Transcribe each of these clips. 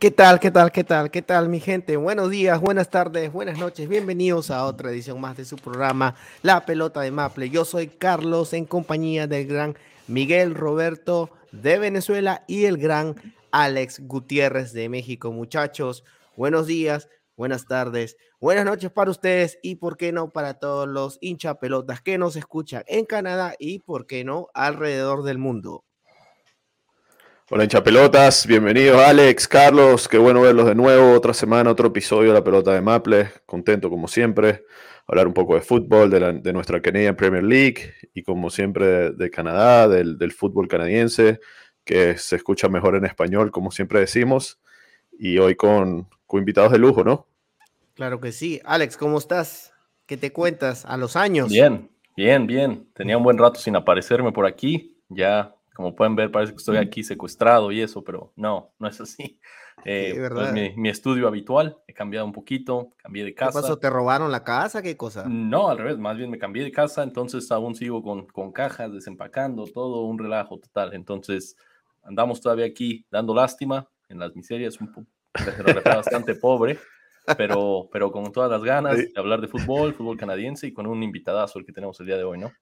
¿Qué tal, qué tal, qué tal, qué tal, mi gente? Buenos días, buenas tardes, buenas noches. Bienvenidos a otra edición más de su programa La Pelota de Maple. Yo soy Carlos en compañía del gran Miguel Roberto de Venezuela y el gran Alex Gutiérrez de México. Muchachos, buenos días, buenas tardes, buenas noches para ustedes y, por qué no, para todos los hincha pelotas que nos escuchan en Canadá y, por qué no, alrededor del mundo. Hola hincha pelotas, bienvenidos Alex, Carlos, qué bueno verlos de nuevo, otra semana, otro episodio de la pelota de Maple, contento como siempre, hablar un poco de fútbol, de, nuestra Canadian Premier League y como siempre de, Canadá, del, fútbol canadiense, que se escucha mejor en español, como siempre decimos, y hoy con, con invitados de lujo, ¿no? Claro que sí. Alex, ¿cómo estás? ¿Qué te cuentas a los años? Bien, bien, bien. Tenía un buen rato sin aparecerme por aquí, ya como pueden ver, parece que estoy aquí secuestrado y eso, pero no, no es así. Eh, pues mi, estudio habitual, he cambiado un poquito, cambié de casa. ¿Qué pasó? ¿Te robaron la casa? ¿Qué cosa? No, al revés, más bien me cambié de casa, entonces aún sigo con, con cajas, desempacando, todo un relajo total. Entonces andamos todavía aquí dando lástima en las miserias, un poco bastante pobre, pero, pero con todas las ganas de hablar de fútbol, fútbol canadiense y con un invitadazo el que tenemos el día de hoy, ¿no?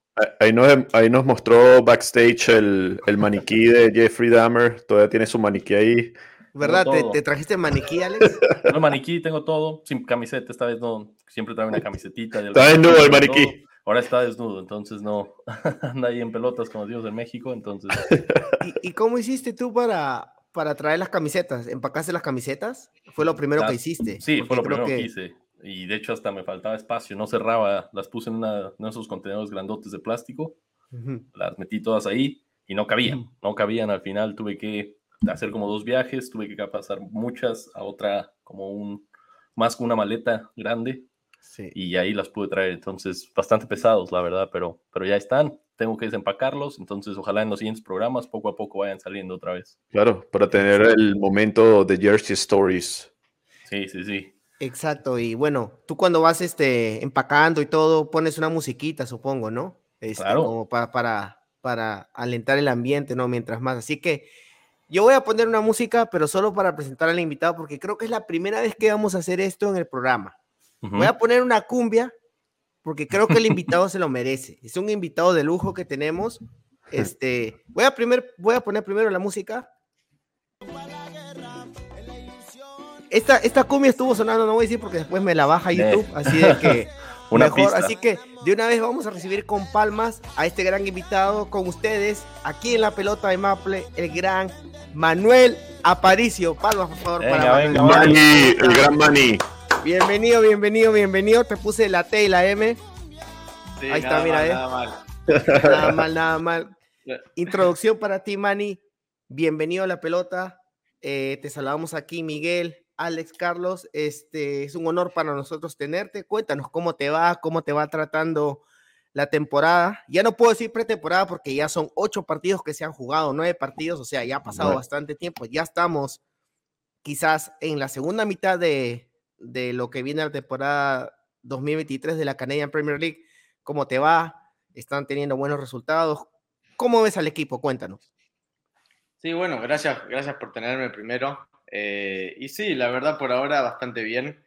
Ahí nos, ahí nos mostró backstage el, el, maniquí de Jeffrey Dahmer. Todavía tiene su maniquí ahí. ¿Verdad? ¿Te, ¿Te, trajiste maniquí, Alex? No, maniquí, tengo todo. Sin camiseta, esta vez no. Siempre trae una camisetita. Está desnudo el maniquí. Ahora está desnudo, entonces no. Anda ahí en pelotas como Dios de México, entonces. ¿Y, ¿Y, cómo hiciste tú para, para traer las camisetas? ¿Empacaste las camisetas? ¿Fue lo primero que hiciste? Sí, fue lo primero que hice y de hecho hasta me faltaba espacio, no cerraba, las puse en una, de esos contenedores grandotes de plástico, las metí todas ahí y no cabían, no cabían, al final tuve que hacer como dos viajes, tuve que pasar muchas a otra, como un, más que una maleta grande, y ahí las pude traer, entonces bastante pesados, la verdad, pero, pero ya están, tengo que desempacarlos, entonces ojalá en los siguientes programas poco a poco vayan saliendo otra vez. Claro, para tener el momento de Jersey Stories. Sí, sí, sí. Exacto, y bueno, tú cuando vas este, empacando y todo, pones una musiquita, supongo, ¿no? Este, claro. Como para, para, para alentar el ambiente, ¿no? Mientras más. Así que yo voy a poner una música, pero solo para presentar al invitado, porque creo que es la primera vez que vamos a hacer esto en el programa. Voy a poner una cumbia, porque creo que el invitado se lo merece. Es un invitado de lujo que tenemos. Este, voy a, primer, voy a poner primero la música esta, esta cumbia estuvo sonando, no voy a decir porque después me la baja YouTube, así de que mejor. Así que de una vez vamos a recibir con palmas a este gran invitado con ustedes aquí en la pelota de Maple, el gran Manuel Aparicio. Palmas, por favor, para Manuel. el gran Mani. Bienvenido, bienvenido, bienvenido. Te puse la T y la M. Ahí está, mira, eh. Nada mal. nada mal, nada mal. Introducción para ti, Mani. Bienvenido a la pelota. Eh, te saludamos aquí, Miguel, Alex Carlos, este es un honor para nosotros tenerte. Cuéntanos cómo te va, cómo te va tratando la temporada. Ya no puedo decir pretemporada porque ya son ocho partidos que se han jugado, nueve partidos, o sea, ya ha pasado bastante tiempo. Ya estamos quizás en la segunda mitad de, de lo que viene la temporada 2023 de la Canadian Premier League. ¿Cómo te va? ¿Están teniendo buenos resultados? ¿Cómo ves al equipo? Cuéntanos. Sí, bueno, gracias, gracias por tenerme primero. Eh, y sí, la verdad por ahora bastante bien.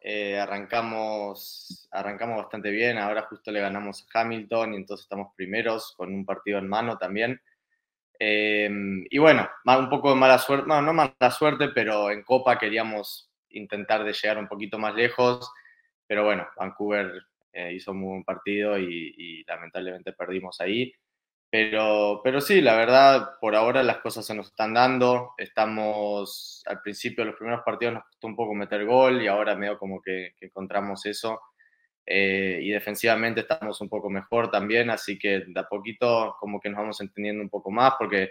Eh, arrancamos, arrancamos bastante bien. Ahora justo le ganamos a Hamilton y entonces estamos primeros con un partido en mano también. Eh, y bueno, un poco de mala suerte, no, no mala suerte, pero en Copa queríamos intentar de llegar un poquito más lejos. Pero bueno, Vancouver hizo un muy buen partido y, y lamentablemente perdimos ahí. Pero, pero sí, la verdad, por ahora las cosas se nos están dando. Estamos, al principio de los primeros partidos nos costó un poco meter gol y ahora medio como que, encontramos eso. Eh, y defensivamente estamos un poco mejor también, así que de a poquito como que nos vamos entendiendo un poco más porque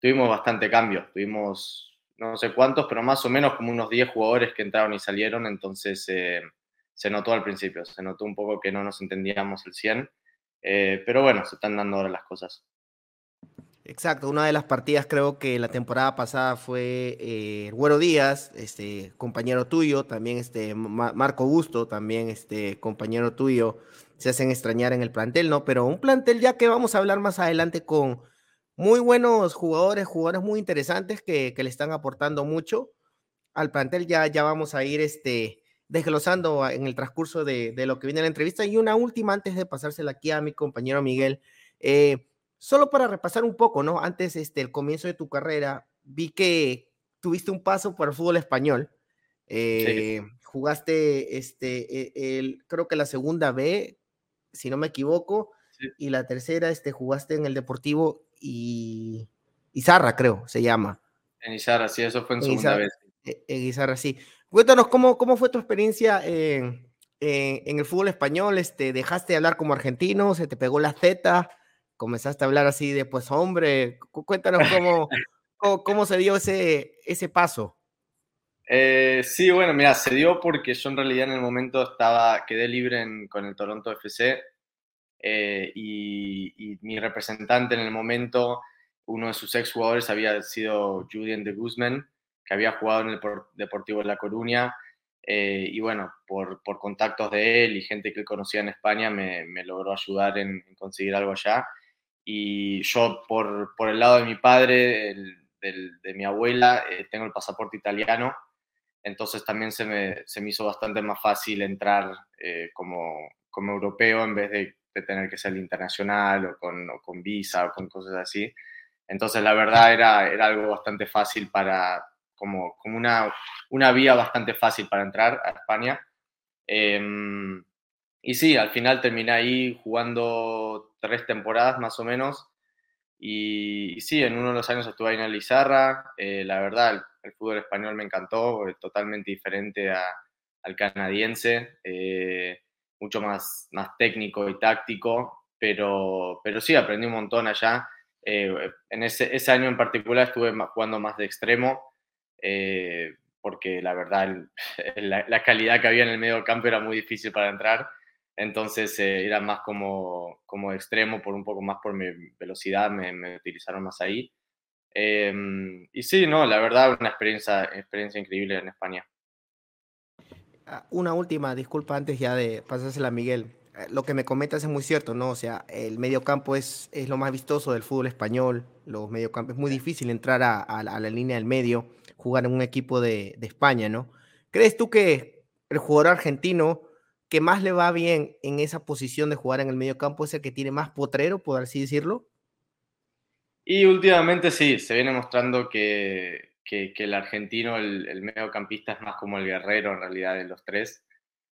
tuvimos bastante cambio. Tuvimos no sé cuántos, pero más o menos como unos 10 jugadores que entraron y salieron, entonces eh, se notó al principio, se notó un poco que no nos entendíamos el 100, eh, pero bueno, se están dando ahora las cosas. Exacto, una de las partidas creo que la temporada pasada fue eh, Güero Díaz, este compañero tuyo, también este Marco Gusto, también este compañero tuyo, se hacen extrañar en el plantel, ¿no? Pero un plantel ya que vamos a hablar más adelante con muy buenos jugadores, jugadores muy interesantes que, le están aportando mucho al plantel, ya, ya vamos a ir este, desglosando en el transcurso de, lo que viene la entrevista. Y una última antes de pasársela aquí a mi compañero Miguel. Eh, Solo para repasar un poco, ¿no? Antes, este, el comienzo de tu carrera, vi que tuviste un paso por el fútbol español. Eh, jugaste, este, e, el, creo que la segunda B, si no me equivoco, y la tercera, este, jugaste en el Deportivo y Izarra, creo, se llama. En Izarra, sí, eso fue en, segunda vez. E, en Izarra, sí. Cuéntanos cómo, cómo fue tu experiencia en, en, el fútbol español. Este, ¿Dejaste de hablar como argentino? ¿Se te pegó la Z? comenzaste a hablar así de, pues hombre, cuéntanos cómo, cómo, se dio ese, ese paso. Eh, sí, bueno, mira, se dio porque yo en realidad en el momento estaba, quedé libre con el Toronto FC eh, y, mi representante en el momento, uno de sus ex jugadores había sido Julian de Guzmán, que había jugado en el Deportivo de La Coruña. Eh, y bueno, por, por, contactos de él y gente que conocía en España, me, me logró ayudar en, en, conseguir algo allá. Y yo, por, por el lado de mi padre, de mi abuela, eh, tengo el pasaporte italiano, entonces también se me, se me hizo bastante más fácil entrar eh, como, como, europeo en vez de, de, tener que ser internacional o con, con, visa o con cosas así. Entonces, la verdad era, era algo bastante fácil para, como, como una, una vía bastante fácil para entrar a España. Em, y sí, al final terminé ahí jugando tres temporadas más o menos. Y, sí, en uno de los años estuve ahí en Lizarra. Eh, la verdad, el, fútbol español me encantó, totalmente diferente al canadiense, eh, mucho más, más técnico y táctico, pero, pero sí, aprendí un montón allá. Eh, en ese, ese, año en particular estuve jugando más de extremo, porque la verdad la, la, calidad que había en el medio campo era muy difícil para entrar entonces eh, era más como, como extremo, por un poco más por mi velocidad, me, utilizaron más ahí. Em, y sí, no, la verdad, una experiencia, experiencia increíble en España. Ah, una última, disculpa antes ya de pasársela a Miguel. Eh, lo que me comentas es muy cierto, ¿no? O sea, el mediocampo es, es lo más vistoso del fútbol español. Los mediocampos, es muy difícil entrar a, a, la línea del medio, jugar en un equipo de, de España, ¿no? ¿Crees tú que el jugador argentino que más le va bien en esa posición de jugar en el medio campo es el que tiene más potrero, por así decirlo? Y últimamente sí, se viene mostrando que, que, el argentino, el, el, mediocampista es más como el guerrero en realidad de los tres.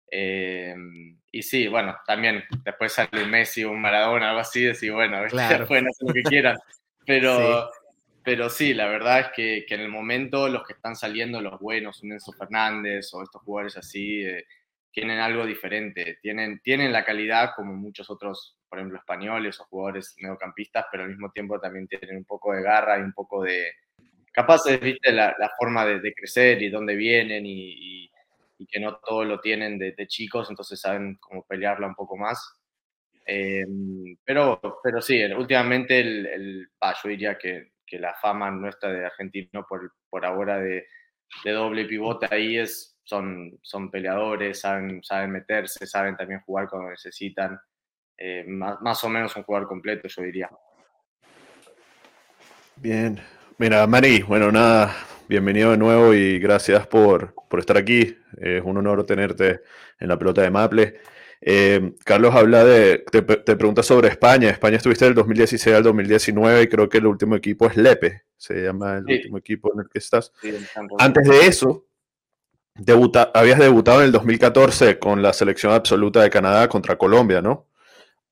Em, y sí, bueno, también después sale Messi o un Maradona, algo así, decir, bueno, claro. pueden hacer lo que quieran. Pero, sí. pero sí, la verdad es que, que, en el momento los que están saliendo, los buenos, un Enzo Fernández o estos jugadores así, eh, tienen algo diferente, tienen, tienen la calidad como muchos otros, por ejemplo, españoles o jugadores mediocampistas, pero al mismo tiempo también tienen un poco de garra y un poco de, capaces, viste, la, la forma de, de, crecer y dónde vienen y, y, y, que no todo lo tienen de, de, chicos, entonces saben cómo pelearla un poco más. Eh, pero, pero sí, últimamente el, el yo diría que, que, la fama nuestra de argentino por, por ahora de, de doble pivote ahí es son, son peleadores, saben, saben meterse, saben también jugar cuando necesitan. Eh, más, más, o menos un jugador completo, yo diría. Bien. Mira, Mari, bueno, nada, bienvenido de nuevo y gracias por, por estar aquí. Es un honor tenerte en la pelota de Maple. Eh, Carlos habla de, te, te, pregunta sobre España. España estuviste del 2016 al 2019 y creo que el último equipo es Lepe, se llama el sí. último equipo en el que estás. Sí, Antes de eso, Debuta, habías debutado en el 2014 con la selección absoluta de Canadá contra Colombia, ¿no?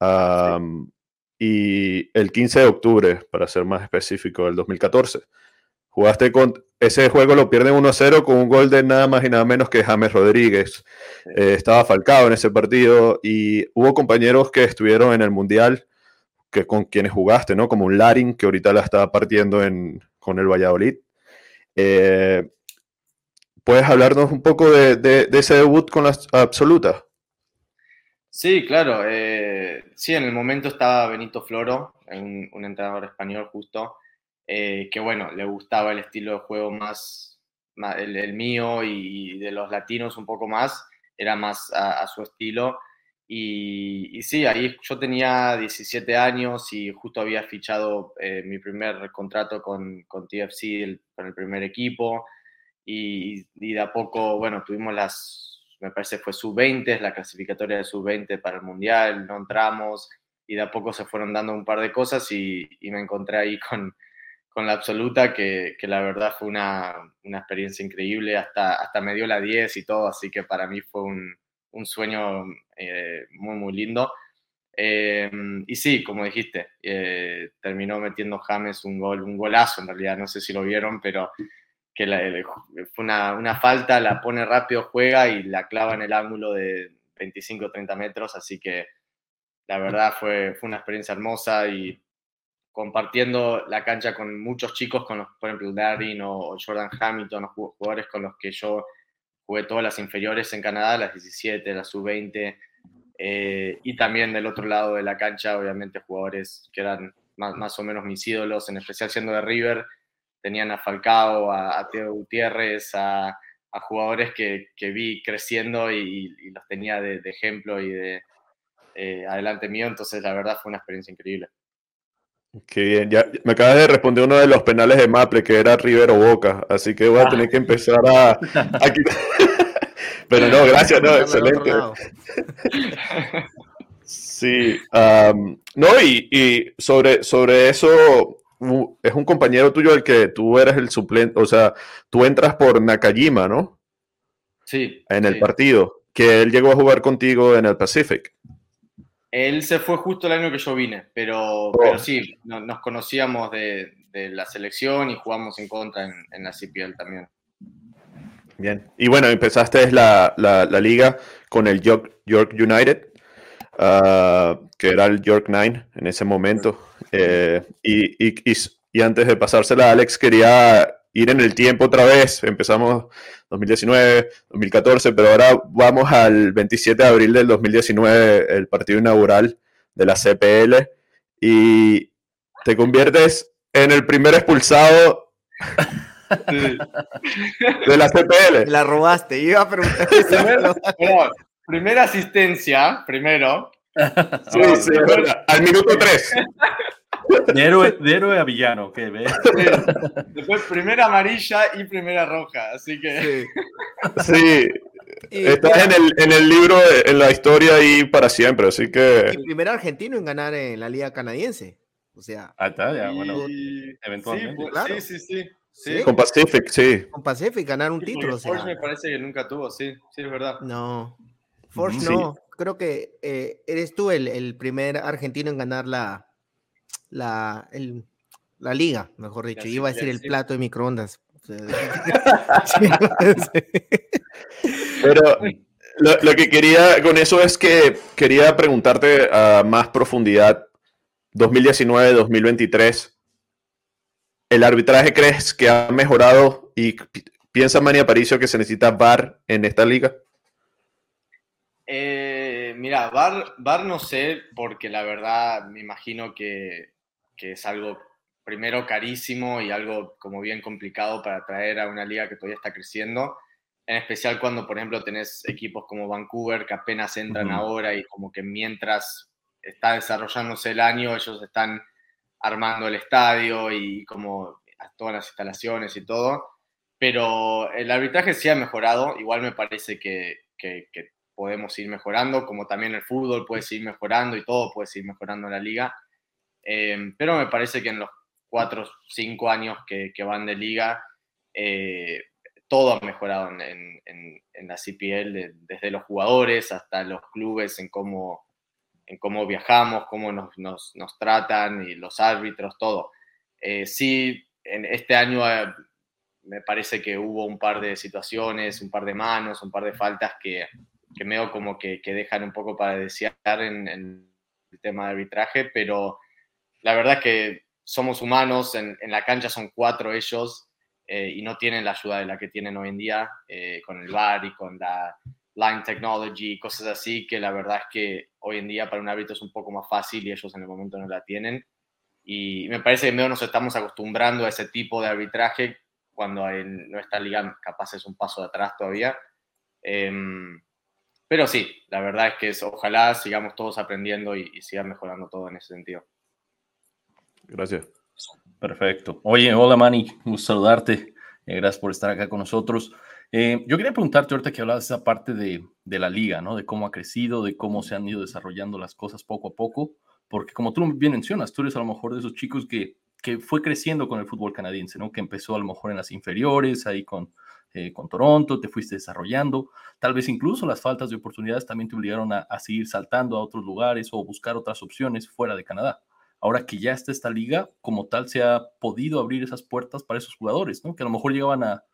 Um, sí. Y el 15 de octubre, para ser más específico, del 2014. Jugaste con. Ese juego lo pierden 1-0 con un gol de nada más y nada menos que James Rodríguez. Eh, estaba falcado en ese partido y hubo compañeros que estuvieron en el Mundial que con quienes jugaste, ¿no? Como un Larin, que ahorita la está partiendo con el Valladolid. Eh, ¿Puedes hablarnos un poco de, ese debut con las absolutas? Sí, claro. Eh, sí, en el momento estaba Benito Floro, un, un entrenador español justo, eh, que bueno, le gustaba el estilo de juego más, el, mío y de los latinos un poco más, era más a, su estilo. Y, sí, ahí yo tenía 17 años y justo había fichado eh, mi primer contrato con, con TFC, con el primer equipo. Y, y, de a poco, bueno, tuvimos las, me parece fue sub-20, la clasificatoria de sub-20 para el Mundial, no entramos y de a poco se fueron dando un par de cosas y, y me encontré ahí con, con la absoluta, que, que la verdad fue una, una, experiencia increíble, hasta, hasta me dio la 10 y todo, así que para mí fue un, un sueño eh, muy, muy lindo. Eh, y sí, como dijiste, eh, terminó metiendo James un gol, un golazo en realidad, no sé si lo vieron, pero que fue una, una, falta, la pone rápido, juega y la clava en el ángulo de 25 30 metros, así que la verdad fue, fue una experiencia hermosa y compartiendo la cancha con muchos chicos, con los, por ejemplo, Darin o Jordan Hamilton, los jugadores con los que yo jugué todas las inferiores en Canadá, las 17, las sub-20, eh, y también del otro lado de la cancha, obviamente, jugadores que eran más, más, o menos mis ídolos, en especial siendo de River, tenían a Falcao, a, Teo Gutiérrez, a, jugadores que, que, vi creciendo y, los tenía de, ejemplo y de eh, adelante mío, entonces la verdad fue una experiencia increíble. Qué bien, ya me acabas de responder uno de los penales de Maple, que era River o Boca, así que voy a tener que empezar a, Pero no, gracias, no, excelente. Sí, no, y, sobre, sobre eso, es un compañero tuyo el que tú eres el suplente, o sea, tú entras por Nakajima, ¿no? Sí. En el partido, que él llegó a jugar contigo en el Pacific. Él se fue justo el año que yo vine, pero, pero sí, nos conocíamos de, la selección y jugamos en contra en, la CPL también. Bien, y bueno, empezaste la, la, liga con el York, York United, ah, que era el York Nine en ese momento. Eh, y, y, y, antes de pasársela a Alex, quería ir en el tiempo otra vez. Empezamos 2019, 2014, pero ahora vamos al 27 de abril del 2019, el partido inaugural de la CPL, y te conviertes en el primer expulsado de la CPL. La robaste, iba a preguntar. primera asistencia, primero. Sí, sí, al minuto 3. De héroe, a villano, ¿qué ves? Después primera amarilla y primera roja, así que. Sí. Estás en el, en el, libro, en la historia ahí para siempre, así que. El primer argentino en ganar en la Liga Canadiense. O sea. Ah, está, ya, bueno. Eventualmente. Sí, claro. sí, sí, sí, Con Pacific, sí. Con Pacific ganar un título. O sea. Force me parece que nunca tuvo, sí, sí, es verdad. No. Force no. Creo que eh, eres tú el, el primer argentino en ganar la, la, el, la liga, mejor dicho. Iba a decir el plato de microondas. Pero lo, que quería con eso es que quería preguntarte a más profundidad, 2019-2023, ¿el arbitraje crees que ha mejorado y piensa Mania Paricio que se necesita VAR en esta liga? Eh, mira, VAR, VAR no sé, porque la verdad me imagino que que es algo primero carísimo y algo como bien complicado para traer a una liga que todavía está creciendo, en especial cuando, por ejemplo, tenés equipos como Vancouver que apenas entran ahora y como que mientras está desarrollándose el año, ellos están armando el estadio y como todas las instalaciones y todo. Pero el arbitraje sí ha mejorado, igual me parece que, que, que podemos ir mejorando, como también el fútbol puede seguir mejorando y todo puede seguir mejorando en la liga Em, pero me parece que en los cuatro cinco años que, van de liga, eh, todo ha mejorado en, la CPL, desde los jugadores hasta los clubes, en cómo, en cómo viajamos, cómo nos, nos, tratan y los árbitros, todo. Eh, sí, en este año eh, me parece que hubo un par de situaciones, un par de manos, un par de faltas que, que veo como que, que dejan un poco para desear en, en el tema de arbitraje, pero la verdad es que somos humanos, en, la cancha son cuatro ellos eh, y no tienen la ayuda de la que tienen hoy en día eh, con el VAR y con la line technology cosas así, que la verdad es que hoy en día para un árbitro es un poco más fácil y ellos en el momento no la tienen. Y me parece que medio nos estamos acostumbrando a ese tipo de arbitraje cuando en nuestra liga capaz es un paso de atrás todavía. Em, pero sí, la verdad es que es, ojalá sigamos todos aprendiendo y, y sigan mejorando todo en ese sentido. Gracias. Perfecto. Oye, hola Manny, gusto saludarte. Eh, gracias por estar acá con nosotros. Eh, yo quería preguntarte ahorita que hablabas de esa parte de, de, la liga, ¿no? De cómo ha crecido, de cómo se han ido desarrollando las cosas poco a poco, porque como tú bien mencionas, tú eres a lo mejor de esos chicos que, que fue creciendo con el fútbol canadiense, ¿no? Que empezó a lo mejor en las inferiores, ahí con, eh, con Toronto, te fuiste desarrollando, tal vez incluso las faltas de oportunidades también te obligaron a, a seguir saltando a otros lugares o buscar otras opciones fuera de Canadá ahora que ya está esta liga, como tal, se ha podido abrir esas puertas para esos jugadores, ¿no? Que a lo mejor llegaban a,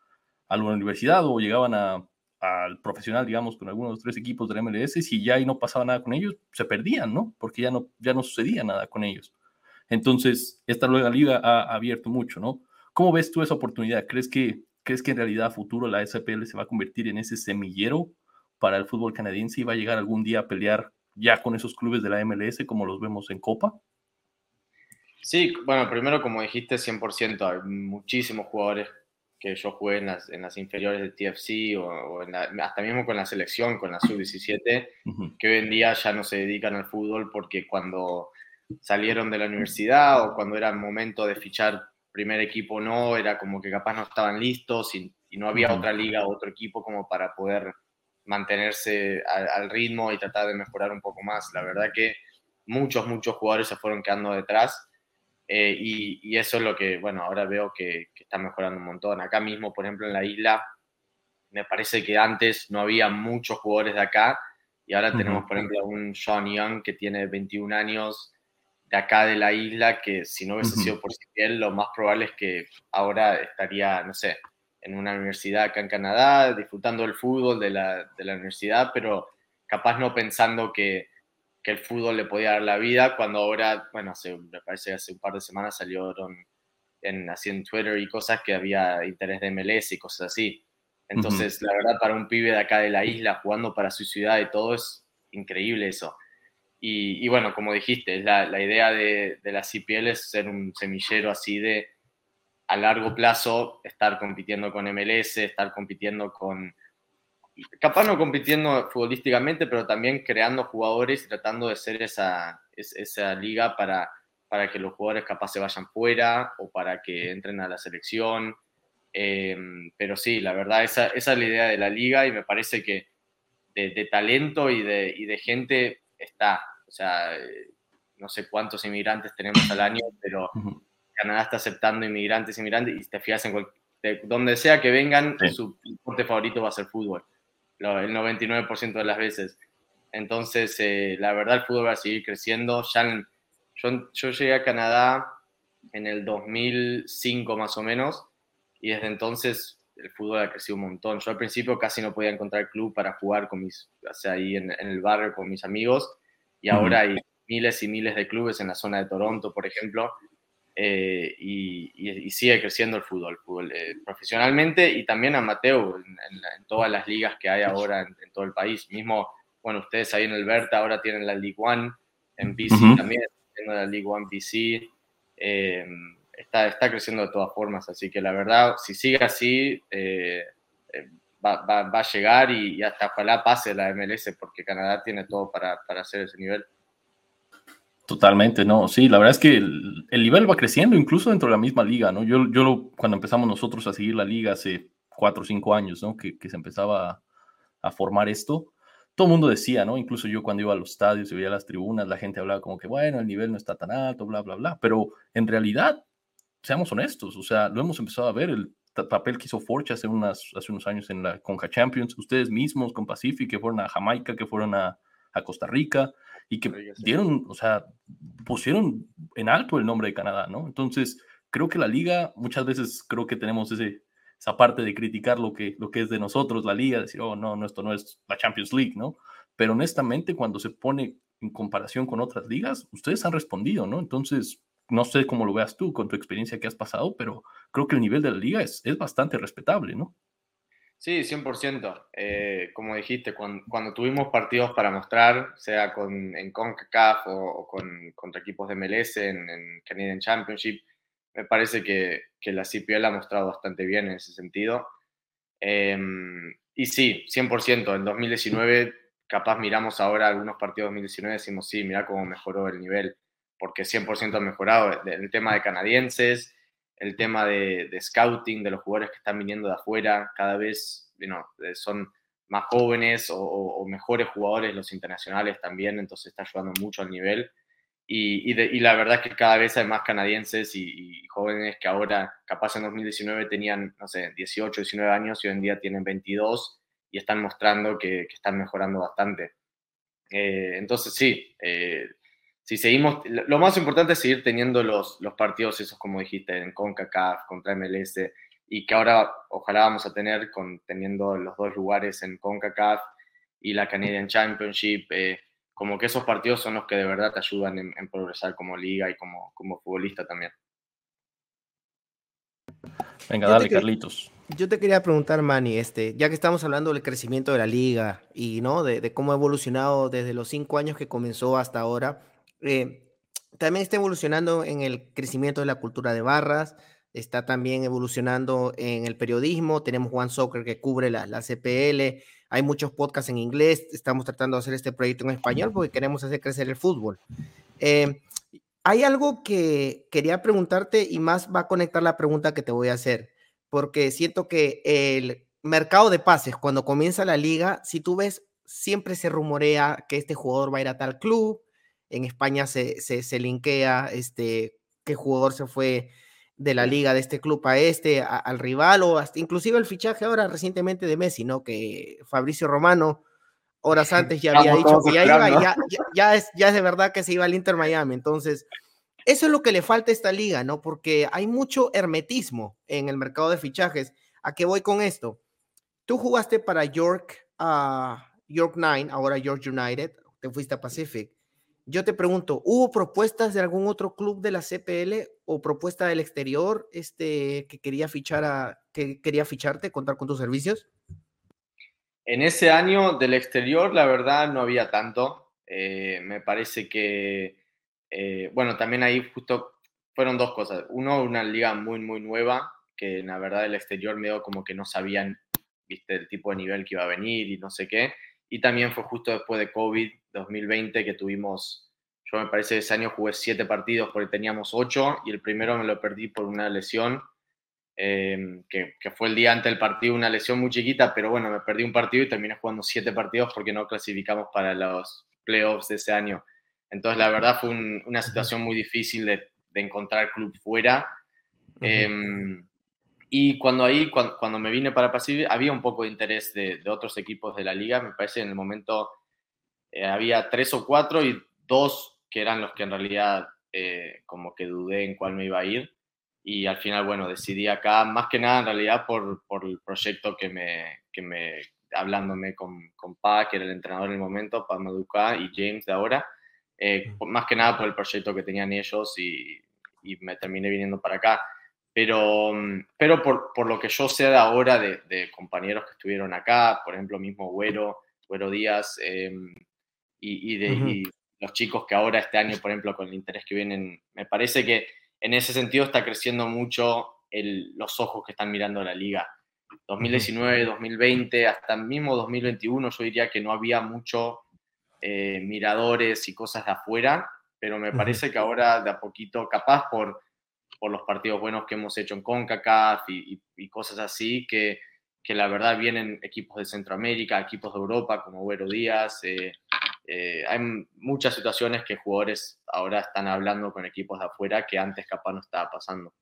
a la universidad o llegaban a, al profesional, digamos, con algunos de tres equipos del MLS, y si ya no pasaba nada con ellos, se perdían, ¿no? Porque ya no, ya no sucedía nada con ellos. Entonces, esta nueva liga ha abierto mucho, ¿no? ¿Cómo ves tú esa oportunidad? ¿Crees que, ¿Crees que en realidad a futuro la SPL se va a convertir en ese semillero para el fútbol canadiense y va a llegar algún día a pelear ya con esos clubes de la MLS como los vemos en Copa? Sí, bueno, primero como dijiste, 100%, hay muchísimos jugadores que yo jugué en las, en las inferiores de TFC o, hasta mismo con la selección, con la sub-17, que hoy en día ya no se dedican al fútbol porque cuando salieron de la universidad o cuando era el momento de fichar primer equipo no, era como que capaz no estaban listos y, no había otra liga o otro equipo como para poder mantenerse al, ritmo y tratar de mejorar un poco más. La verdad que muchos, muchos jugadores se fueron quedando detrás eh, y, eso es lo que, bueno, ahora veo que, está mejorando un montón. Acá mismo, por ejemplo, en la isla, me parece que antes no había muchos jugadores de acá y ahora tenemos, por ejemplo, un Sean Young que tiene 21 años de acá de la isla, que si no hubiese sido por él, lo más probable es que ahora estaría, no sé, en una universidad acá en Canadá, disfrutando del fútbol de la, de la universidad, pero capaz no pensando que que el fútbol le podía dar la vida, cuando ahora, bueno, hace, me parece que hace un par de semanas salieron en, así en Twitter y cosas que había interés de MLS y cosas así. Entonces, la verdad, para un pibe de acá de la isla, jugando para su ciudad y todo, es increíble eso. Y, bueno, como dijiste, la, la idea de, de, la CPL es ser un semillero así de a largo plazo, estar compitiendo con MLS, estar compitiendo con, capaz no compitiendo futbolísticamente, pero también creando jugadores y tratando de ser esa, esa liga para, para que los jugadores capaz se vayan fuera o para que entren a la selección. Eh, pero sí, la verdad, esa, esa, es la idea de la liga y me parece que de, talento y de, y de, gente está. O sea, no sé cuántos inmigrantes tenemos al año, pero Canadá está aceptando inmigrantes, inmigrantes y te fijas en donde sea que vengan, su deporte favorito va a ser fútbol el 99% de las veces. Entonces, eh, la verdad, el fútbol va a seguir creciendo. Ya yo, yo, llegué a Canadá en el 2005 más o menos y desde entonces el fútbol ha crecido un montón. Yo al principio casi no podía encontrar club para jugar con mis, o sea, ahí en, el barrio con mis amigos y ahora hay miles y miles de clubes en la zona de Toronto, por ejemplo, eh, y, sigue creciendo el fútbol, fútbol eh, profesionalmente y también amateur en, en, todas las ligas que hay ahora en, todo el país. Mismo, bueno, ustedes ahí en el Berta ahora tienen la League One, en BC también tienen la League One BC. Eh, está, está creciendo de todas formas, así que la verdad, si sigue así, va, va, va, a llegar y, hasta ojalá pase la MLS porque Canadá tiene todo para, para hacer ese nivel. Totalmente, no, sí, la verdad es que el, nivel va creciendo incluso dentro de la misma liga, ¿no? Yo, yo cuando empezamos nosotros a seguir la liga hace cuatro o cinco años, ¿no? Que, que se empezaba a, formar esto, todo el mundo decía, ¿no? Incluso yo cuando iba a los estadios y veía las tribunas, la gente hablaba como que, bueno, el nivel no está tan alto, bla, bla, bla, pero en realidad, seamos honestos, o sea, lo hemos empezado a ver, el papel que hizo Forge hace, unas, hace unos años en la Conca Champions, ustedes mismos con Pacific, que fueron a Jamaica, que fueron a, a Costa Rica, y que dieron, o sea, pusieron en alto el nombre de Canadá, ¿no? Entonces, creo que la liga, muchas veces creo que tenemos ese, esa parte de criticar lo que, lo que es de nosotros, la liga, decir, oh, no, no, esto no es la Champions League, ¿no? Pero honestamente, cuando se pone en comparación con otras ligas, ustedes han respondido, ¿no? Entonces, no sé cómo lo veas tú con tu experiencia que has pasado, pero creo que el nivel de la liga es, es bastante respetable, ¿no? Sí, 100%. Eh, como dijiste, cuando, tuvimos partidos para mostrar, sea con, en CONCACAF o, con, contra equipos de MLS en, en, Canadian Championship, me parece que, que, la CPL ha mostrado bastante bien en ese sentido. Em, y sí, 100%. En 2019, capaz miramos ahora algunos partidos de 2019 y decimos, sí, mira cómo mejoró el nivel, porque 100% ha mejorado. El tema de canadienses, el tema de, scouting de los jugadores que están viniendo de afuera, cada vez eh, son más jóvenes o, mejores jugadores los internacionales también, entonces está ayudando mucho al nivel. Y, la verdad es que cada vez hay más canadienses y, jóvenes que ahora, capaz en 2019 tenían, no sé, 18, 19 años y hoy en día tienen 22 y están mostrando que, están mejorando bastante. Eh, entonces sí, eh, si seguimos, lo más importante es seguir teniendo los, los partidos esos, como dijiste, en CONCACAF, contra MLS, y que ahora ojalá vamos a tener con, teniendo los dos lugares en CONCACAF y la Canadian Championship, eh, como que esos partidos son los que de verdad te ayudan en, progresar como liga y como, como futbolista también. Venga, dale, Carlitos. Yo te quería preguntar, Manny, este, ya que estamos hablando del crecimiento de la liga y ¿no? de, de cómo ha evolucionado desde los cinco años que comenzó hasta ahora, eh, también está evolucionando en el crecimiento de la cultura de barras, está también evolucionando en el periodismo, tenemos One Soccer que cubre la, la CPL, hay muchos podcasts en inglés, estamos tratando de hacer este proyecto en español porque queremos hacer crecer el fútbol. Eh, hay algo que quería preguntarte y más va a conectar la pregunta que te voy a hacer, porque siento que el mercado de pases, cuando comienza la liga, si tú ves, siempre se rumorea que este jugador va a ir a tal club, en España se, se, linkea este, qué jugador se fue de la liga de este club a este, al rival, o hasta inclusive el fichaje ahora recientemente de Messi, ¿no? Que Fabricio Romano horas antes ya había dicho que ya iba, ya, ya, es, ya es de verdad que se iba al Inter Miami. Entonces, eso es lo que le falta a esta liga, ¿no? Porque hay mucho hermetismo en el mercado de fichajes. ¿A qué voy con esto? Tú jugaste para York, uh, York Nine, ahora York United, te fuiste a Pacific. Yo te pregunto, ¿hubo propuestas de algún otro club de la CPL o propuesta del exterior este, que quería fichar a, que quería ficharte, contar con tus servicios? En ese año del exterior, la verdad, no había tanto. Eh, me parece que, eh, bueno, también ahí justo fueron dos cosas. Uno, una liga muy, muy nueva, que la verdad del exterior medio como que no sabían, viste, el tipo de nivel que iba a venir y no sé qué. Y también fue justo después de COVID, 2020 que tuvimos, yo me parece ese año jugué siete partidos porque teníamos ocho y el primero me lo perdí por una lesión, em, que, que, fue el día antes del partido, una lesión muy chiquita, pero bueno, me perdí un partido y terminé jugando siete partidos porque no clasificamos para los playoffs de ese año. Entonces, la verdad fue una situación muy difícil de, de encontrar club fuera. Em, y cuando ahí, cuando, cuando, me vine para Pacific, había un poco de interés de, de, otros equipos de la liga. Me parece en el momento eh, había tres o cuatro y dos que eran los que en realidad eh, como que dudé en cuál me iba a ir. Y al final, bueno, decidí acá, más que nada en realidad por, por el proyecto que me, que me hablándome con, con Pa, que era el entrenador en el momento, Pa Maduca y James de ahora, eh, más que nada por el proyecto que tenían ellos y, y me terminé viniendo para acá. Pero, pero por, por, lo que yo sé de ahora de, de, compañeros que estuvieron acá, por ejemplo, mismo Güero, Güero Díaz, eh, y, de, los chicos que ahora este año, por ejemplo, con el interés que vienen, me parece que en ese sentido está creciendo mucho el, los ojos que están mirando la liga. 2019, 2020, hasta mismo 2021, yo diría que no había mucho eh, miradores y cosas de afuera, pero me parece que ahora de a poquito, capaz por, por los partidos buenos que hemos hecho en CONCACAF y, y, cosas así, que, que, la verdad vienen equipos de Centroamérica, equipos de Europa como Vero Díaz, eh, eh, hay muchas situaciones que jugadores ahora están hablando con equipos de afuera que antes capaz no estaba pasando.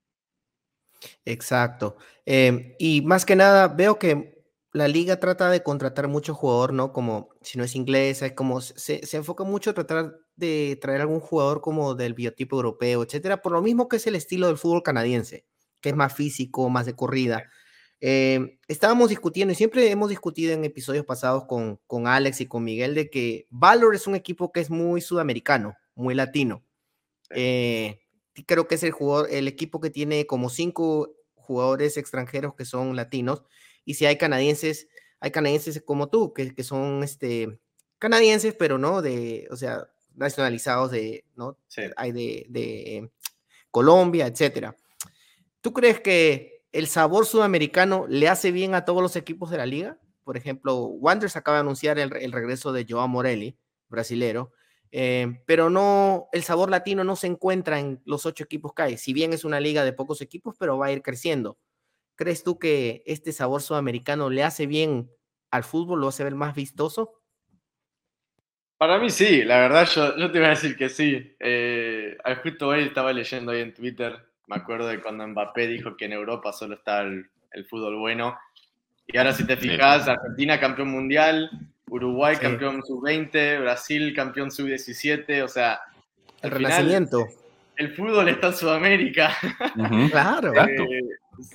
Exacto. Em, y más que nada, veo que la liga trata de contratar mucho jugador, ¿no? Como si no es inglés, es como se, se enfoca mucho en tratar de traer algún jugador como del biotipo europeo, etcétera, por lo mismo que es el estilo del fútbol canadiense, que es más físico, más de corrida. Eh, estábamos discutiendo y siempre hemos discutido en episodios pasados con, con Alex y con Miguel de que Valor es un equipo que es muy sudamericano, muy latino. Eh, creo que es el jugador, el equipo que tiene como cinco jugadores extranjeros que son latinos. Y si hay canadienses, hay canadienses como tú, que, que son este, canadienses, pero no de, o sea, nacionalizados de, ¿no? Hay de, de Colombia, etcétera. ¿Tú crees que el sabor sudamericano le hace bien a todos los equipos de la liga? Por ejemplo, Wanderers acaba de anunciar el, regreso de Joao Morelli, brasilero, eh, pero no, el sabor latino no se encuentra en los ocho equipos que hay. Si bien es una liga de pocos equipos, pero va a ir creciendo. ¿Crees tú que este sabor sudamericano le hace bien al fútbol, lo hace ver más vistoso? Para mí sí, la verdad yo, te iba a decir que sí. Eh, justo hoy estaba leyendo ahí en Twitter, me acuerdo de cuando Mbappé dijo que en Europa solo está el, fútbol bueno. Y ahora si te fijas, Argentina campeón mundial, Uruguay campeón sub-20, Brasil campeón sub-17, o sea... El renacimiento. el fútbol está en Sudamérica. claro. Eh,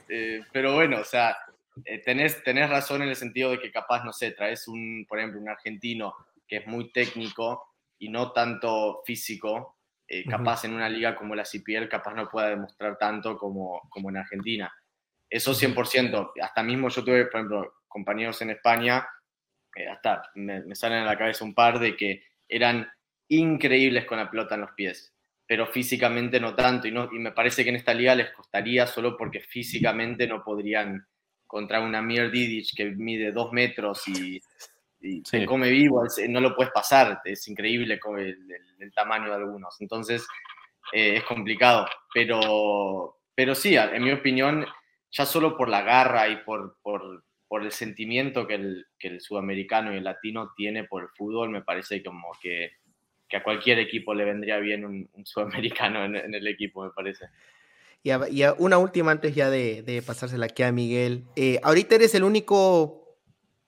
eh, pero bueno, o sea, eh, tenés, tenés razón en el sentido de que capaz, no sé, traes un, por ejemplo, un argentino que es muy técnico y no tanto físico, eh, capaz en una liga como la CPL, capaz no pueda demostrar tanto como, como en Argentina. Eso 100%. Hasta mismo yo tuve, por ejemplo, compañeros en España, eh, hasta me, salen a la cabeza un par de que eran increíbles con la pelota en los pies, pero físicamente no tanto. Y, no, y me parece que en esta liga les costaría solo porque físicamente no podrían contra una Mir Didic que mide dos metros y y come vivo, no lo puedes pasar, es increíble el, tamaño de algunos, entonces eh, es complicado, pero, pero sí, en mi opinión, ya solo por la garra y por, por, por el sentimiento que el, que el, sudamericano y el latino tiene por el fútbol, me parece como que, que a cualquier equipo le vendría bien un, sudamericano en, el equipo, me parece. Y, una última antes ya de, de pasársela aquí a Miguel. Eh, ahorita eres el único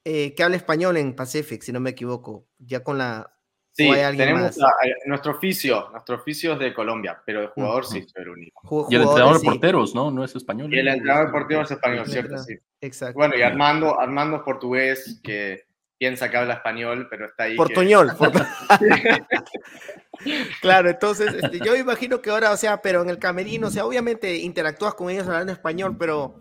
eh, que habla español en Pacific, si no me equivoco, ya con la... Sí, tenemos nuestro oficio, nuestro oficio es de Colombia, pero el jugador sí es el único. y el entrenador de porteros, ¿no? No es español. Y el entrenador de porteros es español, cierto, sí. Exacto. Bueno, y Armando, Armando es portugués, que piensa que habla español, pero está ahí. Portuñol. claro, entonces este, yo imagino que ahora, o sea, pero en el camerino, o sea, obviamente interactúas con ellos hablando español, pero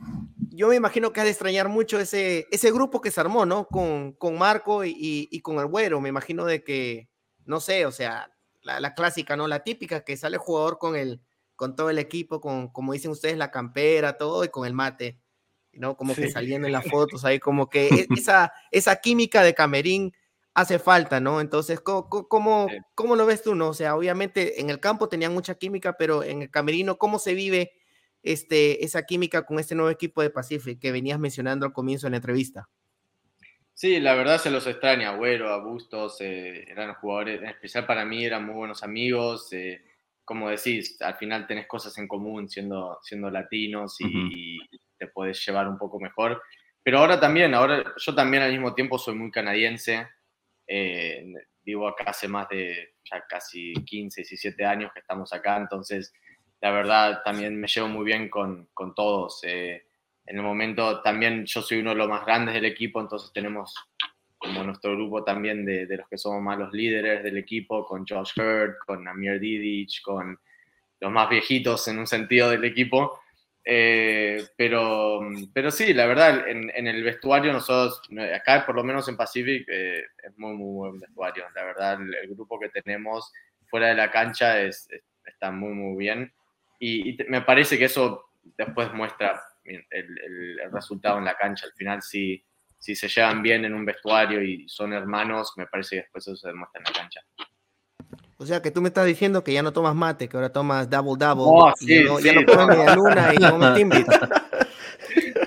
yo me imagino que has de extrañar mucho ese, ese grupo que se armó, ¿no? Con, con Marco y, y, con el güero. Me imagino de que, no sé, o sea, la, la, clásica, ¿no? La típica que sale el jugador con, el, con todo el equipo, con, como dicen ustedes, la campera, todo, y con el mate, ¿no? Como que saliendo en las fotos ahí, como que e, esa, esa química de camerín hace falta, ¿no? Entonces, ¿cómo, cómo, ¿cómo lo ves tú, no? O sea, obviamente en el campo tenían mucha química, pero en el camerino, ¿cómo se vive? Este, esa química con este nuevo equipo de Pacific que venías mencionando al comienzo de la entrevista. Sí, la verdad se los extraña, Agüero, a Bustos, eh, eran jugadores, en especial para mí eran muy buenos amigos, eh, como decís, al final tenés cosas en común siendo, siendo latinos y, te puedes llevar un poco mejor. Pero ahora también, ahora yo también al mismo tiempo soy muy canadiense, eh, vivo acá hace más de ya casi 15, 17 años que estamos acá, entonces la verdad también me llevo muy bien con, con todos. Eh, en el momento también yo soy uno de los más grandes del equipo, entonces tenemos como nuestro grupo también de, de los que somos más los líderes del equipo, con Josh Hurd, con Amir Didic, con los más viejitos en un sentido del equipo. Eh, pero, pero sí, la verdad, en, en, el vestuario nosotros, acá por lo menos en Pacific, eh, es muy, muy buen vestuario. La verdad, el, grupo que tenemos fuera de la cancha es, está muy, muy bien y, me parece que eso después muestra el, resultado en la cancha. Al final, si, si se llevan bien en un vestuario y son hermanos, me parece que después eso se demuestra en la cancha. O sea, que tú me estás diciendo que ya no tomas mate, que ahora tomas double double. y no, ya no comes media luna y no timbit.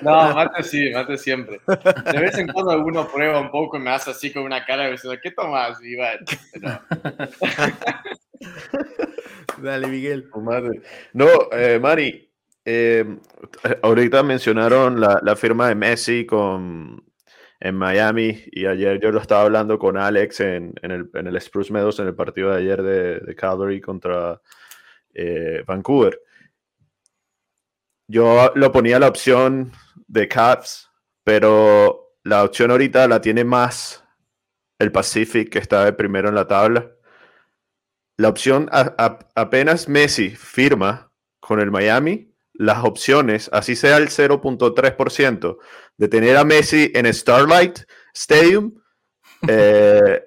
No, mate sí, mate siempre. De vez en cuando alguno prueba un poco y me hace así con una cara diciendo, ¿qué tomas? Y Dale, Miguel. No, eh, Mari, eh, ahorita mencionaron la, firma de Messi con, en Miami y ayer yo lo estaba hablando con Alex en, el, en Spruce Meadows en el partido de ayer de, de Calgary contra eh, Vancouver. Yo lo ponía la opción de Cavs, pero la opción ahorita la tiene más el Pacific que está de primero en la tabla. La opción apenas Messi firma con el Miami, las opciones, así sea el 0.3%, de tener a Messi en Starlight Stadium, eh,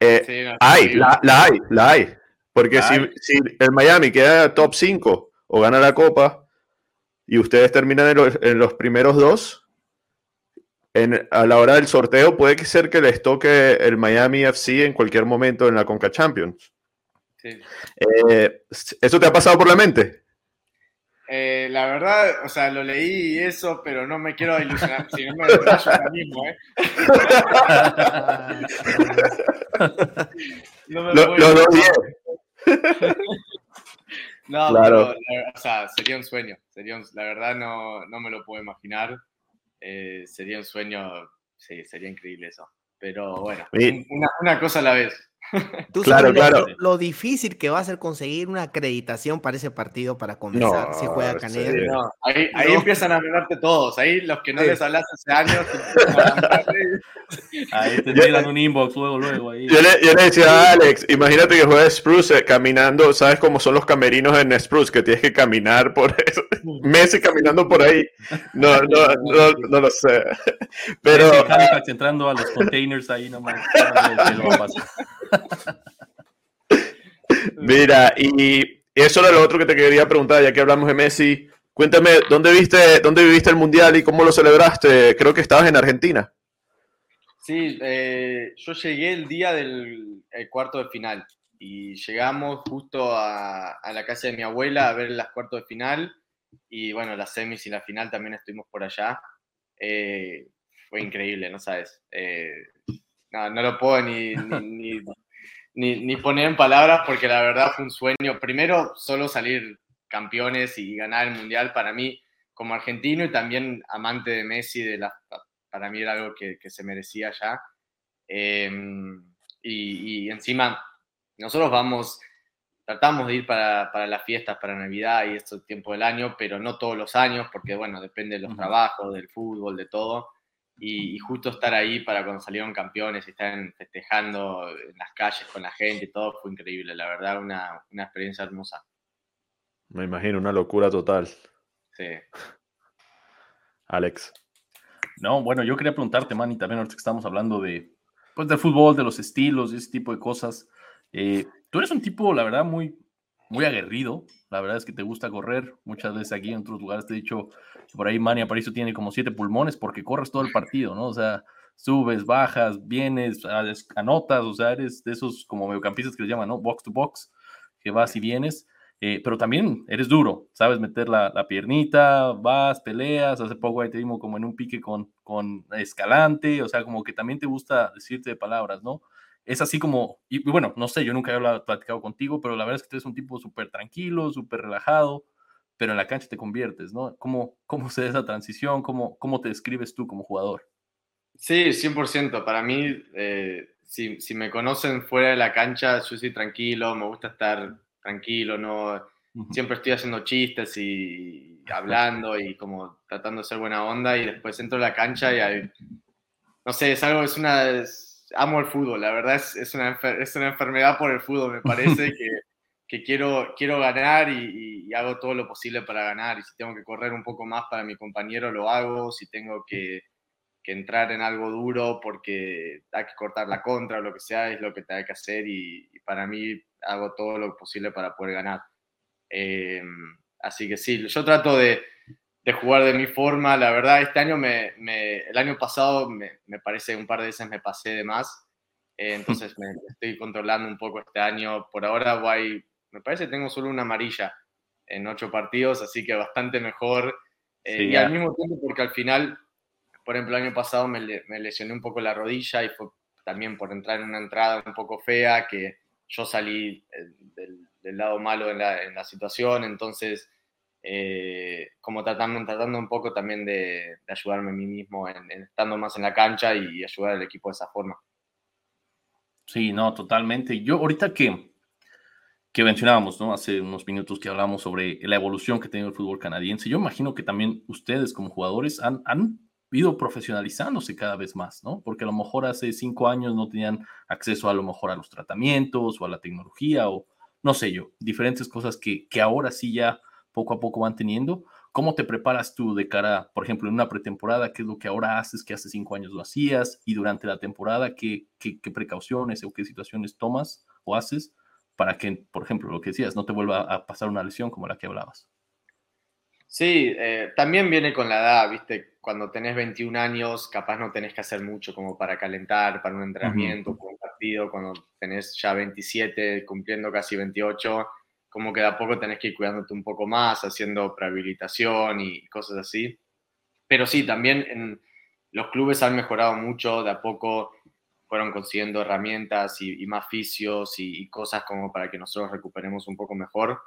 eh, hay, la, hay, la hay. Porque si, si, el Miami queda top 5 o gana la Copa y ustedes terminan en los, primeros dos, en, a la hora del sorteo puede ser que les toque el Miami FC en cualquier momento en la Conca Champions. Eh, ¿Eso te ha pasado por la mente? Eh, la verdad, o sea, lo leí y eso, pero no me quiero ilusionar, si no me desmayo ahora mismo, ¿eh? no me lo, lo, No, claro. o sea, sería un sueño, sería la verdad no, no me lo puedo imaginar, eh, sería un sueño, sí, sería increíble eso, pero bueno, una, una cosa a la vez. Tú claro, sabes Lo, difícil que va a ser conseguir una acreditación para ese partido para comenzar si juega Canelo. ahí, empiezan a mirarte todos. Ahí los que no les hablas hace años. ahí te dan un inbox luego, luego. Ahí. Yo, le, decía a Alex, imagínate que juega Spruce caminando, ¿sabes cómo son los camerinos en Spruce? Que tienes que caminar por eso. Messi caminando por ahí. No, no, no, no lo sé. Pero. entrando a los containers ahí nomás. Mira, y eso era lo otro que te quería preguntar, ya que hablamos de Messi. Cuéntame, ¿dónde viste, dónde viviste el Mundial y cómo lo celebraste? Creo que estabas en Argentina. Sí, eh, yo llegué el día del cuarto de final y llegamos justo a, la casa de mi abuela a ver las cuartos de final y bueno, las semis y la final también estuvimos por allá. Eh, fue increíble, ¿no sabes? Eh, no, no, lo puedo ni, ni, poner en palabras porque la verdad fue un sueño. Primero, solo salir campeones y ganar el mundial para mí como argentino y también amante de Messi, de la, para mí era algo que, se merecía ya. Em, y, encima, nosotros vamos, tratamos de ir para, para, las fiestas, para Navidad y este tiempo del año, pero no todos los años, porque bueno, depende de los trabajos, del fútbol, de todo y, justo estar ahí para cuando salieron campeones y están festejando en las calles con la gente y todo fue increíble, la verdad, una, una experiencia hermosa. Me imagino, una locura total. Sí. Alex. No, bueno, yo quería preguntarte, Manny, también ahorita que estamos hablando de, pues, del fútbol, de los estilos y ese tipo de cosas. Eh, tú eres un tipo, la verdad, muy, muy aguerrido. La verdad es que te gusta correr. Muchas veces aquí en otros lugares te he dicho por ahí Manny Aparicio tiene como siete pulmones porque corres todo el partido, ¿no? O sea, subes, bajas, vienes, anotas, o sea, eres de esos como mediocampistas que les llaman, ¿no? Box to box, que vas y vienes. Eh, pero también eres duro, sabes meter la, la, piernita, vas, peleas, hace poco ahí te dimos como en un pique con, con Escalante, o sea, como que también te gusta decirte de palabras, ¿no? Es así como, y, bueno, no sé, yo nunca he platicado contigo, pero la verdad es que tú eres un tipo súper tranquilo, súper relajado, pero en la cancha te conviertes, ¿no? ¿Cómo, cómo se da esa transición? ¿Cómo, ¿Cómo te describes tú como jugador? Sí, 100%. Para mí, eh, si, si, me conocen fuera de la cancha, yo soy tranquilo, me gusta estar tranquilo, no siempre estoy haciendo chistes y hablando y como tratando de ser buena onda y después entro a la cancha y hay, no sé, es algo, es una, amo el fútbol, la verdad es, es, una, es una enfermedad por el fútbol, me parece que que quiero, quiero ganar y, hago todo lo posible para ganar. Y si tengo que correr un poco más para mi compañero, lo hago. Si tengo que, que entrar en algo duro porque hay que cortar la contra o lo que sea, es lo que te hay que hacer. Y, para mí hago todo lo posible para poder ganar. Em, así que sí, yo trato de, de, jugar de mi forma. La verdad, este año, me, me el año pasado, me, me, parece un par de veces me pasé de más. Eh, entonces me estoy controlando un poco este año. Por ahora voy me parece que tengo solo una amarilla en ocho partidos, así que bastante mejor. Eh, y al mismo tiempo, porque al final, por ejemplo, el año pasado me, lesioné un poco la rodilla y fue también por entrar en una entrada un poco fea, que yo salí eh, del, lado malo en la, situación, entonces, eh, como tratando, tratando un poco también de, ayudarme a mí mismo, en, estando más en la cancha y ayudar al equipo de esa forma. Sí, no, totalmente. Yo ahorita que, que mencionábamos, ¿no? Hace unos minutos que hablamos sobre la evolución que ha tenido el fútbol canadiense. Yo imagino que también ustedes como jugadores han, han ido profesionalizándose cada vez más, ¿no? Porque a lo mejor hace cinco años no tenían acceso a lo mejor a los tratamientos o a la tecnología o no sé yo, diferentes cosas que, que ahora sí ya poco a poco van teniendo. ¿Cómo te preparas tú de cara, por ejemplo, en una pretemporada? ¿Qué es lo que ahora haces que hace cinco años lo hacías? Y durante la temporada, ¿qué, qué, qué precauciones o qué situaciones tomas o haces para que, por ejemplo, lo que decías, no te vuelva a pasar una lesión como la que hablabas? Sí, eh, también viene con la edad, ¿viste? Cuando tenés 21 años, capaz no tenés que hacer mucho como para calentar, para un entrenamiento, para un partido. Cuando tenés ya 27, cumpliendo casi 28, como que de a poco tenés que ir cuidándote un poco más, haciendo prehabilitación y cosas así. Pero sí, también en, los clubes han mejorado mucho, de a poco fueron consiguiendo herramientas y, más fisios y, cosas como para que nosotros recuperemos un poco mejor.